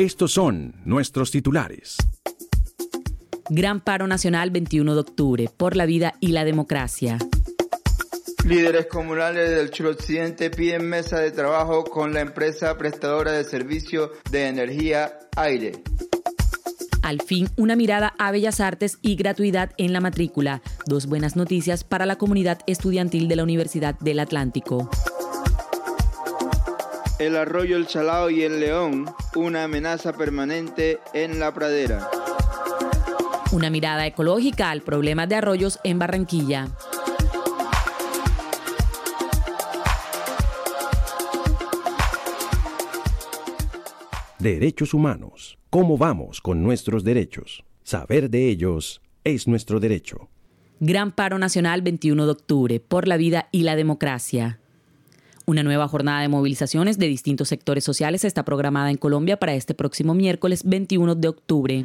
Estos son nuestros titulares. Gran paro nacional 21 de octubre por la vida y la democracia. Líderes comunales del Occidente piden mesa de trabajo con la empresa prestadora de servicio de energía aire. Al fin, una mirada a Bellas Artes y gratuidad en la matrícula. Dos buenas noticias para la comunidad estudiantil de la Universidad del Atlántico. El arroyo El Chalao y el León, una amenaza permanente en la pradera. Una mirada ecológica al problema de arroyos en Barranquilla. Derechos humanos. ¿Cómo vamos con nuestros derechos? Saber de ellos es nuestro derecho. Gran paro nacional 21 de octubre por la vida y la democracia. Una nueva jornada de movilizaciones de distintos sectores sociales está programada en Colombia para este próximo miércoles 21 de octubre.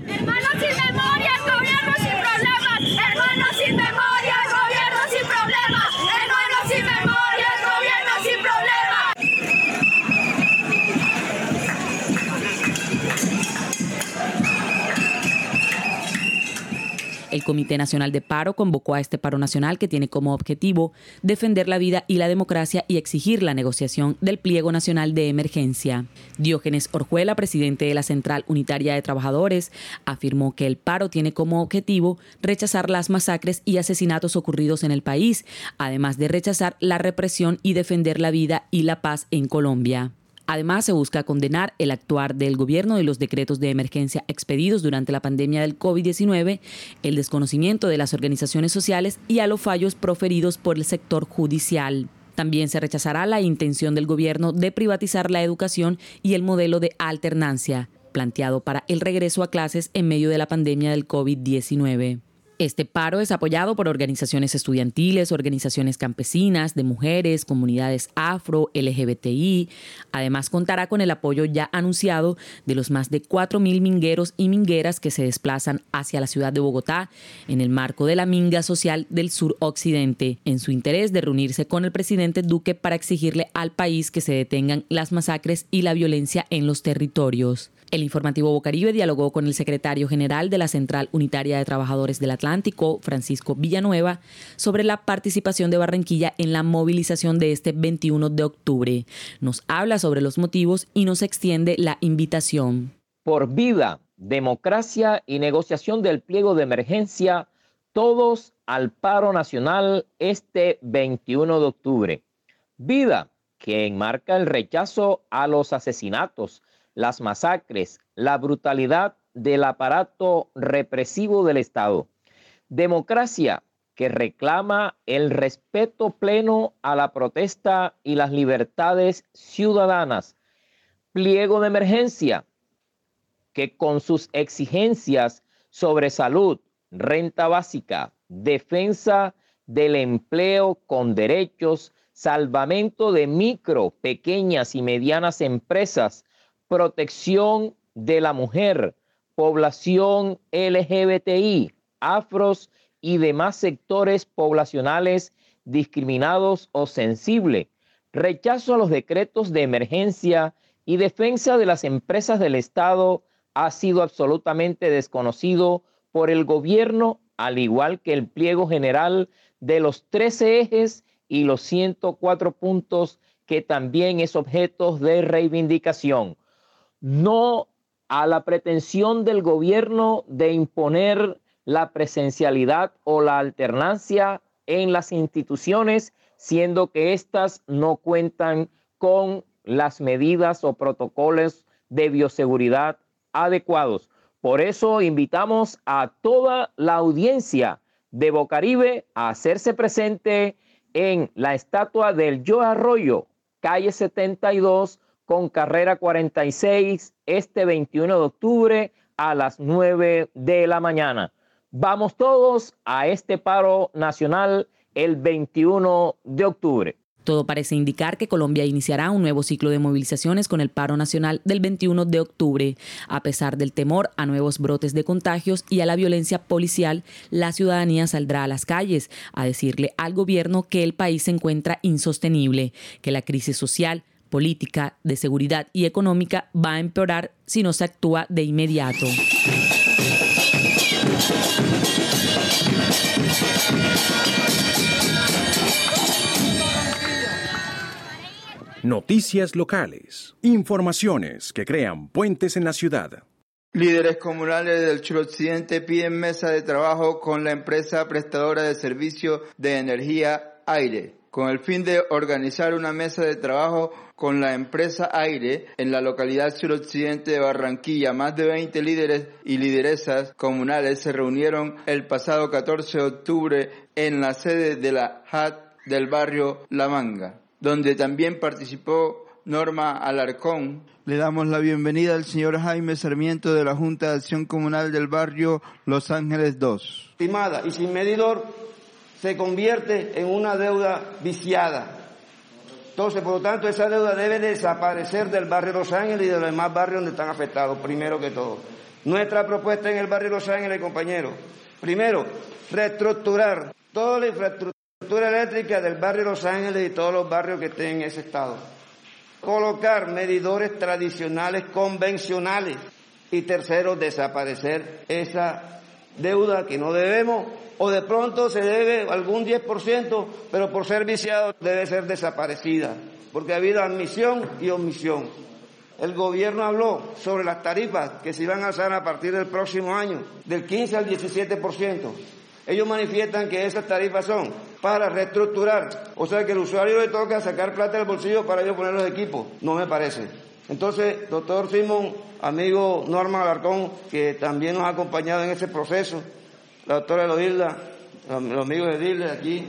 El Comité Nacional de Paro convocó a este paro nacional que tiene como objetivo defender la vida y la democracia y exigir la negociación del pliego nacional de emergencia. Diógenes Orjuela, presidente de la Central Unitaria de Trabajadores, afirmó que el paro tiene como objetivo rechazar las masacres y asesinatos ocurridos en el país, además de rechazar la represión y defender la vida y la paz en Colombia. Además, se busca condenar el actuar del gobierno de los decretos de emergencia expedidos durante la pandemia del COVID-19, el desconocimiento de las organizaciones sociales y a los fallos proferidos por el sector judicial. También se rechazará la intención del gobierno de privatizar la educación y el modelo de alternancia planteado para el regreso a clases en medio de la pandemia del COVID-19. Este paro es apoyado por organizaciones estudiantiles, organizaciones campesinas, de mujeres, comunidades afro, LGBTI. Además, contará con el apoyo ya anunciado de los más de 4.000 mingueros y mingueras que se desplazan hacia la ciudad de Bogotá en el marco de la Minga Social del Sur Occidente, en su interés de reunirse con el presidente Duque para exigirle al país que se detengan las masacres y la violencia en los territorios. El informativo Bocaribe dialogó con el secretario general de la Central Unitaria de Trabajadores del Atlántico, Francisco Villanueva, sobre la participación de Barranquilla en la movilización de este 21 de octubre. Nos habla sobre los motivos y nos extiende la invitación. Por vida, democracia y negociación del pliego de emergencia, todos al paro nacional este 21 de octubre. Vida que enmarca el rechazo a los asesinatos las masacres, la brutalidad del aparato represivo del Estado. Democracia que reclama el respeto pleno a la protesta y las libertades ciudadanas. Pliego de emergencia que con sus exigencias sobre salud, renta básica, defensa del empleo con derechos, salvamento de micro, pequeñas y medianas empresas, protección de la mujer, población LGBTI, afros y demás sectores poblacionales discriminados o sensibles, rechazo a los decretos de emergencia y defensa de las empresas del Estado ha sido absolutamente desconocido por el gobierno, al igual que el pliego general de los 13 ejes y los 104 puntos que también es objeto de reivindicación no a la pretensión del gobierno de imponer la presencialidad o la alternancia en las instituciones, siendo que éstas no cuentan con las medidas o protocolos de bioseguridad adecuados. Por eso invitamos a toda la audiencia de Bocaribe a hacerse presente en la estatua del Yo Arroyo, calle 72 con carrera 46, este 21 de octubre a las 9 de la mañana. Vamos todos a este paro nacional el 21 de octubre. Todo parece indicar que Colombia iniciará un nuevo ciclo de movilizaciones con el paro nacional del 21 de octubre. A pesar del temor a nuevos brotes de contagios y a la violencia policial, la ciudadanía saldrá a las calles a decirle al gobierno que el país se encuentra insostenible, que la crisis social, política, de seguridad y económica va a empeorar si no se actúa de inmediato. Noticias locales. Informaciones que crean puentes en la ciudad. Líderes comunales del suroccidente piden mesa de trabajo con la empresa prestadora de servicio de energía aire, con el fin de organizar una mesa de trabajo con la empresa Aire en la localidad suroccidente de Barranquilla. Más de 20 líderes y lideresas comunales se reunieron el pasado 14 de octubre en la sede de la HAT del barrio La Manga donde también participó Norma Alarcón. Le damos la bienvenida al señor Jaime Sarmiento de la Junta de Acción Comunal del barrio Los Ángeles 2. Estimada y sin medidor, se convierte en una deuda viciada. Entonces, por lo tanto, esa deuda debe desaparecer del barrio Los Ángeles y de los demás barrios donde están afectados, primero que todo. Nuestra propuesta en el barrio Los Ángeles, compañeros, primero, reestructurar toda la infraestructura estructura eléctrica del barrio Los Ángeles y todos los barrios que estén en ese estado. Colocar medidores tradicionales convencionales. Y tercero, desaparecer esa deuda que no debemos o de pronto se debe algún 10%, pero por ser viciado debe ser desaparecida, porque ha habido admisión y omisión. El gobierno habló sobre las tarifas que se iban a alzar a partir del próximo año, del 15 al 17%. Ellos manifiestan que esas tarifas son para reestructurar, o sea que el usuario le toca sacar plata del bolsillo para ellos poner los equipos. No me parece. Entonces, doctor Simón, amigo Norma Alarcón, que también nos ha acompañado en ese proceso, la doctora Eloilda, los amigos de Dile aquí,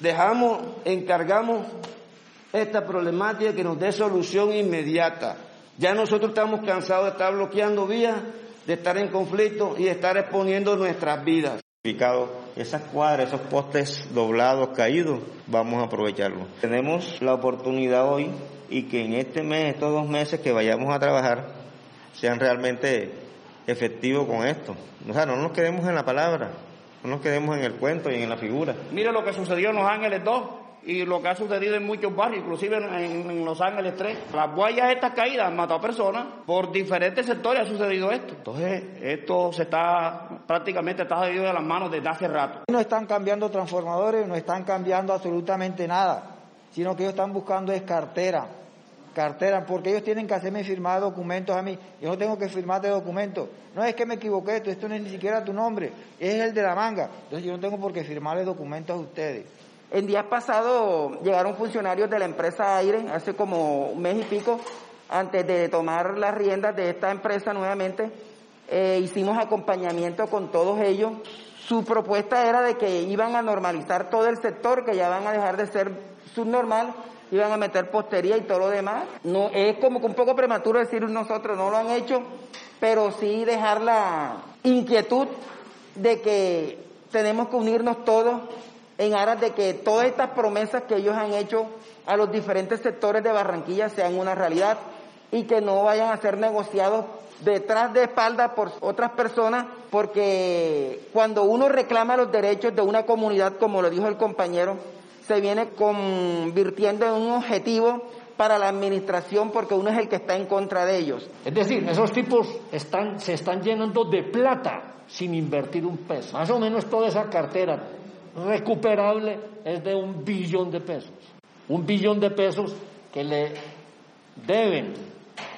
dejamos, encargamos esta problemática que nos dé solución inmediata. Ya nosotros estamos cansados de estar bloqueando vías, de estar en conflicto y de estar exponiendo nuestras vidas. Esas cuadras, esos postes doblados, caídos, vamos a aprovecharlos. Tenemos la oportunidad hoy y que en este mes, estos dos meses que vayamos a trabajar, sean realmente efectivos con esto. O sea, no nos quedemos en la palabra, no nos quedemos en el cuento y en la figura. Mire lo que sucedió en Los Ángeles 2 y lo que ha sucedido en muchos barrios, inclusive en, Los Ángeles 3. Las huellas estas caídas han matado a personas, por diferentes sectores ha sucedido esto. Entonces, esto se está, prácticamente está salido de las manos desde hace rato. No están cambiando transformadores, no están cambiando absolutamente nada, sino que ellos están buscando es cartera, cartera, porque ellos tienen que hacerme firmar documentos a mí. Yo no tengo que firmar de documentos. No es que me equivoqué, esto no es ni siquiera tu nombre, es el de la manga. Entonces yo no tengo por qué firmarle documentos a ustedes. En días pasados llegaron funcionarios de la empresa Aire, hace como un mes y pico, antes de tomar las riendas de esta empresa nuevamente, eh, hicimos acompañamiento con todos ellos. Su propuesta era de que iban a normalizar todo el sector, que ya van a dejar de ser subnormal, iban a meter postería y todo lo demás. No, es como que un poco prematuro decir nosotros no lo han hecho, pero sí dejar la inquietud de que tenemos que unirnos todos en aras de que todas estas promesas que ellos han hecho a los diferentes sectores de Barranquilla sean una realidad y que no vayan a ser negociados detrás de espaldas por otras personas, porque cuando uno reclama los derechos de una comunidad, como lo dijo el compañero, se viene convirtiendo en un objetivo para la administración porque uno es el que está en contra de ellos. Es decir, esos tipos están, se están llenando de plata sin invertir un peso. Más o menos toda esa cartera recuperable es de un billón de pesos. Un billón de pesos que le deben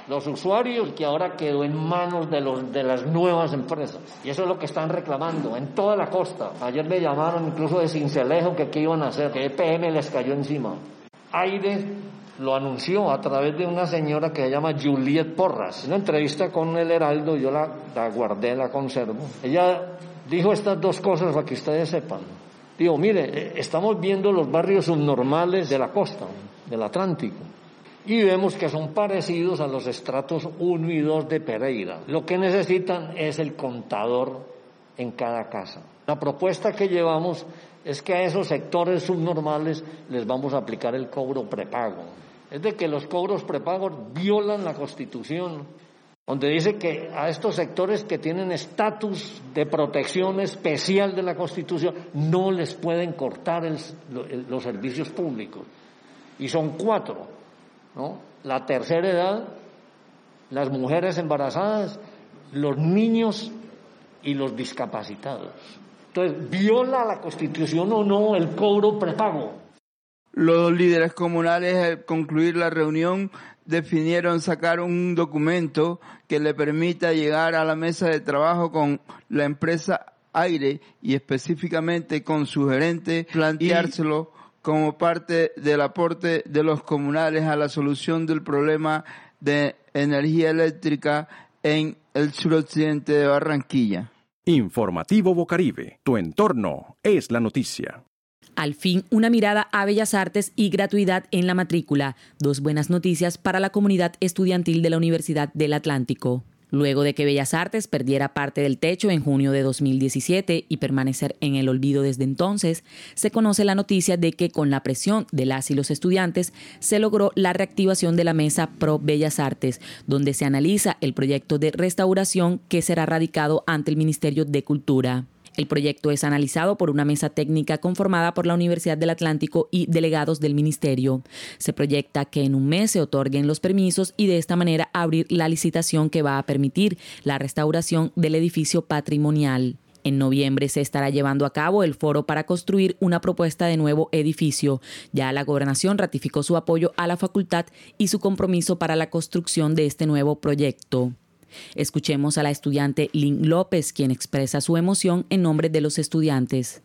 los usuarios que ahora quedó en manos de, los, de las nuevas empresas. Y eso es lo que están reclamando en toda la costa. Ayer me llamaron incluso de Cincelejo que qué iban a hacer, que EPM les cayó encima. Aire lo anunció a través de una señora que se llama Juliet Porras. En una entrevista con el Heraldo, yo la, la guardé, la conservo. Ella dijo estas dos cosas para que ustedes sepan. Digo, mire, eh, estamos viendo los barrios subnormales de la costa, del Atlántico y vemos que son parecidos a los estratos 1 y 2 de Pereira. Lo que necesitan es el contador en cada casa. La propuesta que llevamos es que a esos sectores subnormales les vamos a aplicar el cobro prepago. Es de que los cobros prepagos violan la Constitución, donde dice que a estos sectores que tienen estatus de protección especial de la Constitución no les pueden cortar los servicios públicos. Y son cuatro ¿no? La tercera edad, las mujeres embarazadas, los niños y los discapacitados. Entonces, ¿viola la Constitución o no el cobro prepago? Los líderes comunales, al concluir la reunión, definieron sacar un documento que le permita llegar a la mesa de trabajo con la empresa Aire y específicamente con su gerente, planteárselo como parte del aporte de los comunales a la solución del problema de energía eléctrica en el suroccidente de Barranquilla. Informativo Bocaribe, tu entorno es la noticia. Al fin, una mirada a Bellas Artes y gratuidad en la matrícula. Dos buenas noticias para la comunidad estudiantil de la Universidad del Atlántico. Luego de que Bellas Artes perdiera parte del techo en junio de 2017 y permanecer en el olvido desde entonces, se conoce la noticia de que con la presión de las y los estudiantes se logró la reactivación de la mesa Pro Bellas Artes, donde se analiza el proyecto de restauración que será radicado ante el Ministerio de Cultura. El proyecto es analizado por una mesa técnica conformada por la Universidad del Atlántico y delegados del Ministerio. Se proyecta que en un mes se otorguen los permisos y de esta manera abrir la licitación que va a permitir la restauración del edificio patrimonial. En noviembre se estará llevando a cabo el foro para construir una propuesta de nuevo edificio. Ya la gobernación ratificó su apoyo a la facultad y su compromiso para la construcción de este nuevo proyecto. Escuchemos a la estudiante Lynn López, quien expresa su emoción en nombre de los estudiantes.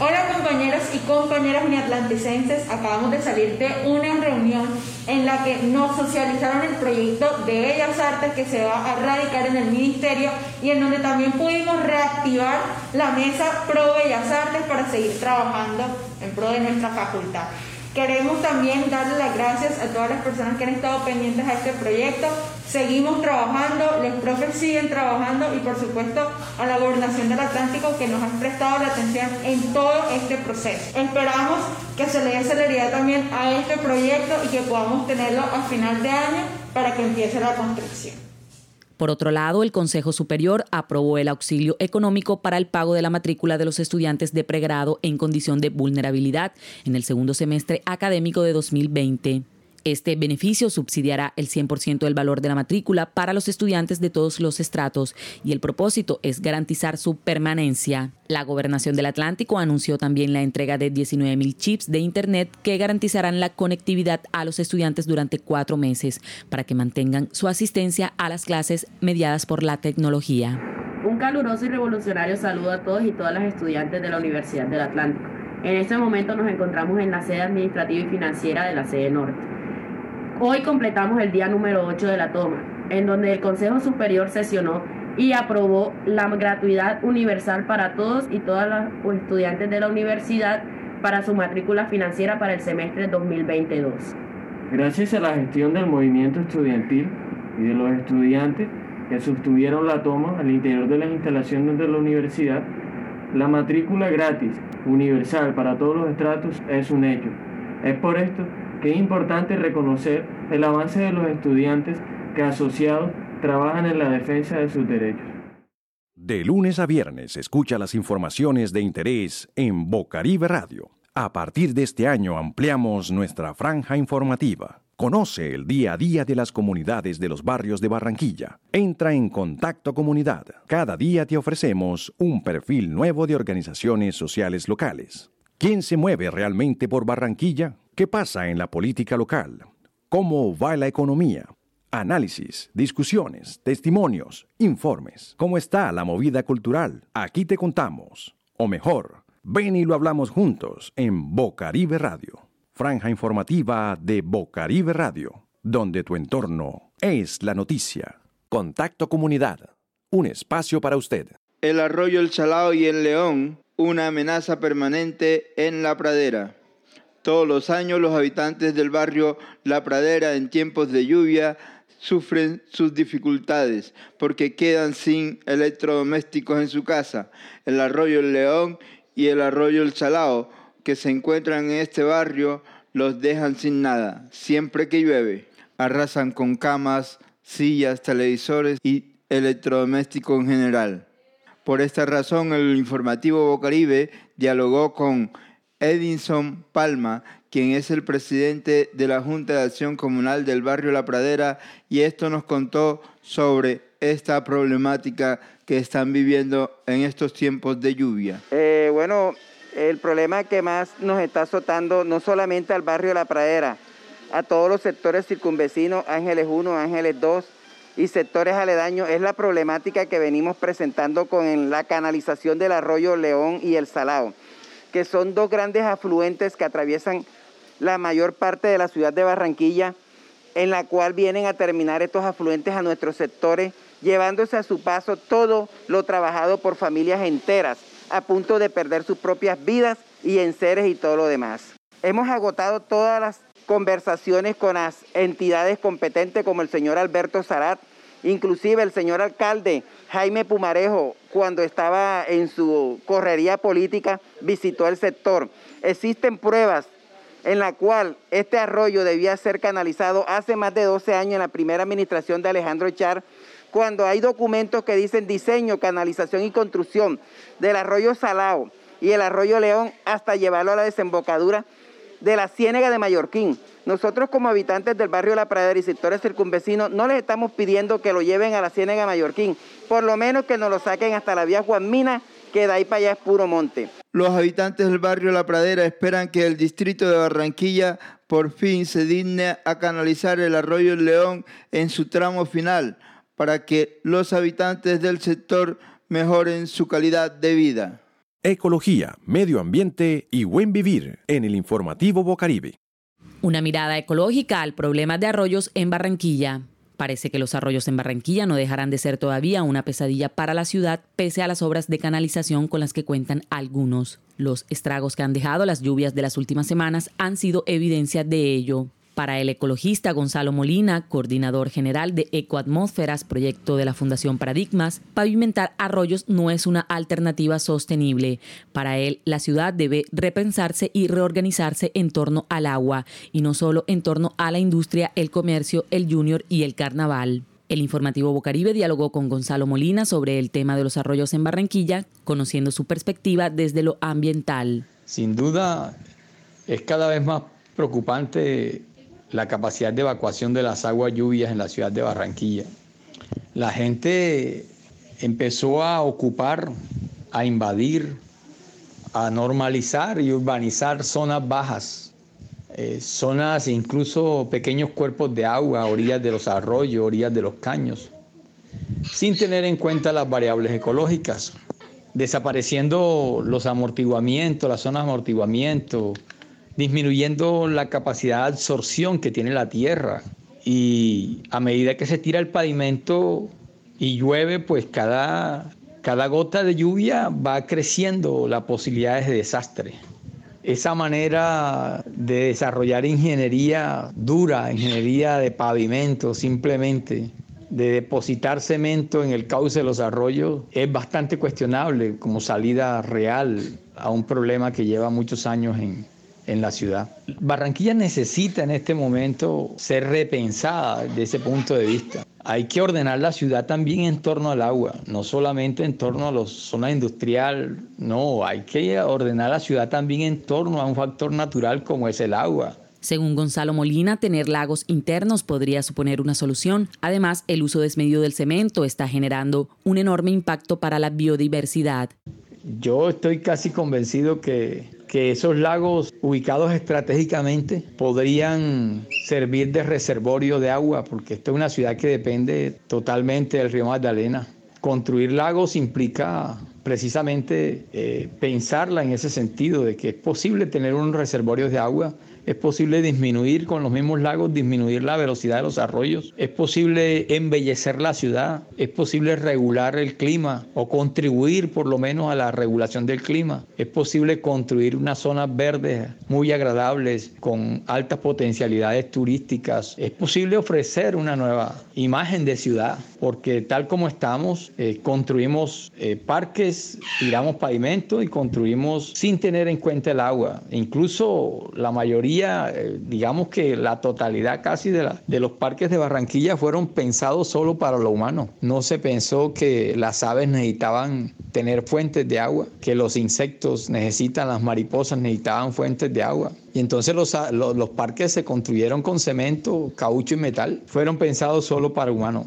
Hola compañeros y compañeras uniatlanticenses, acabamos de salir de una reunión en la que nos socializaron el proyecto de Bellas Artes que se va a radicar en el ministerio y en donde también pudimos reactivar la mesa Pro Bellas Artes para seguir trabajando en pro de nuestra facultad. Queremos también darle las gracias a todas las personas que han estado pendientes a este proyecto. Seguimos trabajando, los profes siguen trabajando y por supuesto a la Gobernación del Atlántico que nos ha prestado la atención en todo este proceso. Esperamos que se le dé celeridad también a este proyecto y que podamos tenerlo a final de año para que empiece la construcción. Por otro lado, el Consejo Superior aprobó el auxilio económico para el pago de la matrícula de los estudiantes de pregrado en condición de vulnerabilidad en el segundo semestre académico de 2020. Este beneficio subsidiará el 100% del valor de la matrícula para los estudiantes de todos los estratos y el propósito es garantizar su permanencia. La Gobernación del Atlántico anunció también la entrega de 19.000 chips de Internet que garantizarán la conectividad a los estudiantes durante cuatro meses para que mantengan su asistencia a las clases mediadas por la tecnología. Un caluroso y revolucionario saludo a todos y todas las estudiantes de la Universidad del Atlántico. En este momento nos encontramos en la sede administrativa y financiera de la sede norte. Hoy completamos el día número 8 de la toma, en donde el Consejo Superior sesionó y aprobó la gratuidad universal para todos y todas los estudiantes de la universidad para su matrícula financiera para el semestre 2022. Gracias a la gestión del movimiento estudiantil y de los estudiantes que sostuvieron la toma al interior de las instalaciones de la universidad, la matrícula gratis, universal para todos los estratos es un hecho. Es por esto que es importante reconocer el avance de los estudiantes que asociados trabajan en la defensa de sus derechos. De lunes a viernes escucha las informaciones de interés en Bocaribe Radio. A partir de este año ampliamos nuestra franja informativa. Conoce el día a día de las comunidades de los barrios de Barranquilla. Entra en Contacto Comunidad. Cada día te ofrecemos un perfil nuevo de organizaciones sociales locales. ¿Quién se mueve realmente por Barranquilla? ¿Qué pasa en la política local? ¿Cómo va la economía? Análisis, discusiones, testimonios, informes. ¿Cómo está la movida cultural? Aquí te contamos. O mejor, ven y lo hablamos juntos en Bocaribe Radio. Franja informativa de Bocaribe Radio, donde tu entorno es la noticia. Contacto Comunidad. Un espacio para usted. El arroyo El Chalao y el León, una amenaza permanente en la pradera. Todos los años los habitantes del barrio La Pradera en tiempos de lluvia sufren sus dificultades porque quedan sin electrodomésticos en su casa. El arroyo El León y el arroyo El Chalao que se encuentran en este barrio los dejan sin nada. Siempre que llueve, arrasan con camas, sillas, televisores y electrodomésticos en general. Por esta razón, el informativo Bocaribe dialogó con Edinson Palma, quien es el presidente de la Junta de Acción Comunal del barrio La Pradera, y esto nos contó sobre esta problemática que están viviendo en estos tiempos de lluvia. Eh, bueno, el problema que más nos está azotando no solamente al barrio La Pradera, a todos los sectores circunvecinos, Ángeles 1, Ángeles 2 y sectores aledaños, es la problemática que venimos presentando con la canalización del arroyo León y el Salado que son dos grandes afluentes que atraviesan la mayor parte de la ciudad de Barranquilla, en la cual vienen a terminar estos afluentes a nuestros sectores, llevándose a su paso todo lo trabajado por familias enteras, a punto de perder sus propias vidas y enseres y todo lo demás. Hemos agotado todas las conversaciones con las entidades competentes como el señor Alberto Zarat, inclusive el señor alcalde Jaime Pumarejo, cuando estaba en su correría política, visitó el sector. Existen pruebas en la cual este arroyo debía ser canalizado hace más de 12 años en la primera administración de Alejandro Echar, cuando hay documentos que dicen diseño, canalización y construcción del arroyo Salao y el arroyo León hasta llevarlo a la desembocadura de la Ciénega de Mallorquín. Nosotros como habitantes del barrio La Pradera y sectores circunvecinos no les estamos pidiendo que lo lleven a la Ciénega de Mallorquín, por lo menos que nos lo saquen hasta la vía Juan Mina, que de ahí para allá es puro monte. Los habitantes del barrio La Pradera esperan que el distrito de Barranquilla por fin se digne a canalizar el arroyo León en su tramo final para que los habitantes del sector mejoren su calidad de vida. Ecología, medio ambiente y buen vivir en el informativo Bocaribe. Una mirada ecológica al problema de arroyos en Barranquilla. Parece que los arroyos en Barranquilla no dejarán de ser todavía una pesadilla para la ciudad pese a las obras de canalización con las que cuentan algunos. Los estragos que han dejado las lluvias de las últimas semanas han sido evidencia de ello. Para el ecologista Gonzalo Molina, coordinador general de Ecoatmósferas, proyecto de la Fundación Paradigmas, pavimentar arroyos no es una alternativa sostenible. Para él, la ciudad debe repensarse y reorganizarse en torno al agua, y no solo en torno a la industria, el comercio, el junior y el carnaval. El informativo Bocaribe dialogó con Gonzalo Molina sobre el tema de los arroyos en Barranquilla, conociendo su perspectiva desde lo ambiental. Sin duda, es cada vez más preocupante la capacidad de evacuación de las aguas lluvias en la ciudad de Barranquilla. La gente empezó a ocupar, a invadir, a normalizar y urbanizar zonas bajas, eh, zonas incluso pequeños cuerpos de agua, orillas de los arroyos, orillas de los caños, sin tener en cuenta las variables ecológicas, desapareciendo los amortiguamientos, las zonas de amortiguamiento, disminuyendo la capacidad de absorción que tiene la tierra. Y a medida que se tira el pavimento y llueve, pues cada, cada gota de lluvia va creciendo las posibilidades de desastre. Esa manera de desarrollar ingeniería dura, ingeniería de pavimento simplemente, de depositar cemento en el cauce de los arroyos, es bastante cuestionable como salida real a un problema que lleva muchos años en, en la ciudad. Barranquilla necesita en este momento ser repensada desde ese punto de vista. Hay que ordenar la ciudad también en torno al agua, no solamente en torno a la zona industrial, no, hay que ordenar la ciudad también en torno a un factor natural como es el agua. Según Gonzalo Molina, tener lagos internos podría suponer una solución. Además, el uso desmedido del cemento está generando un enorme impacto para la biodiversidad. Yo estoy casi convencido que que esos lagos ubicados estratégicamente podrían servir de reservorio de agua, porque esta es una ciudad que depende totalmente del río Magdalena. Construir lagos implica precisamente eh, pensarla en ese sentido, de que es posible tener unos reservorios de agua es posible disminuir con los mismos lagos, disminuir la velocidad de los arroyos, es posible embellecer la ciudad, es posible regular el clima o contribuir por lo menos a la regulación del clima, es posible construir unas zonas verdes muy agradables con altas potencialidades turísticas, es posible ofrecer una nueva imagen de ciudad, porque tal como estamos, eh, construimos eh, parques, tiramos pavimento y construimos sin tener en cuenta el agua, incluso la mayoría eh, digamos que la totalidad casi de, los parques de Barranquilla fueron pensados solo para lo humano. No se pensó que las aves necesitaban tener fuentes de agua, que los insectos necesitan, las mariposas necesitaban fuentes de agua. Y entonces los, los, los parques se construyeron con cemento, caucho y metal. Fueron pensados solo para humanos.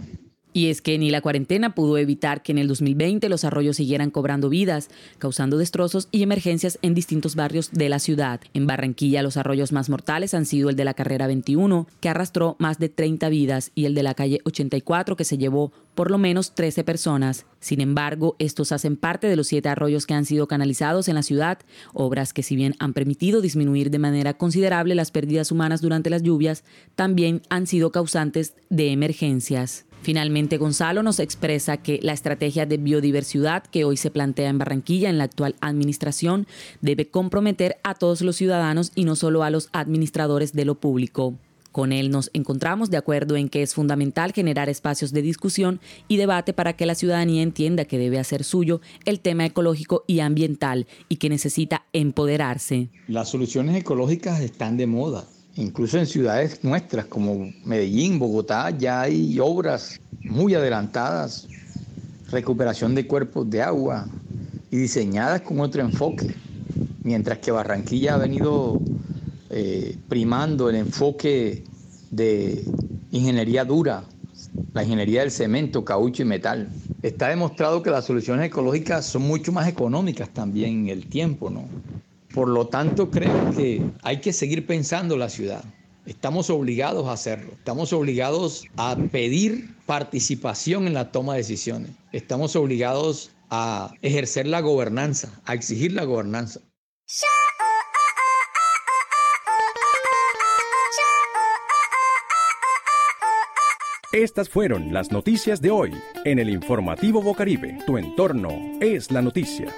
Y es que ni la cuarentena pudo evitar que en el 2020 los arroyos siguieran cobrando vidas, causando destrozos y emergencias en distintos barrios de la ciudad. En Barranquilla los arroyos más mortales han sido el de la carrera 21, que arrastró más de 30 vidas, y el de la calle 84, que se llevó por lo menos 13 personas. Sin embargo, estos hacen parte de los siete arroyos que han sido canalizados en la ciudad, obras que si bien han permitido disminuir de manera considerable las pérdidas humanas durante las lluvias, también han sido causantes de emergencias. Finalmente, Gonzalo nos expresa que la estrategia de biodiversidad que hoy se plantea en Barranquilla en la actual administración debe comprometer a todos los ciudadanos y no solo a los administradores de lo público. Con él nos encontramos de acuerdo en que es fundamental generar espacios de discusión y debate para que la ciudadanía entienda que debe hacer suyo el tema ecológico y ambiental y que necesita empoderarse. Las soluciones ecológicas están de moda Incluso en ciudades nuestras como Medellín, Bogotá, ya hay obras muy adelantadas, recuperación de cuerpos de agua y diseñadas con otro enfoque, mientras que Barranquilla ha venido eh, primando el enfoque de ingeniería dura, la ingeniería del cemento, caucho y metal. Está demostrado que las soluciones ecológicas son mucho más económicas también en el tiempo, ¿no? Por lo tanto, creo que hay que seguir pensando la ciudad. Estamos obligados a hacerlo. Estamos obligados a pedir participación en la toma de decisiones. Estamos obligados a ejercer la gobernanza, a exigir la gobernanza. Estas fueron las noticias de hoy en el informativo Bocaribe. Tu entorno es la noticia.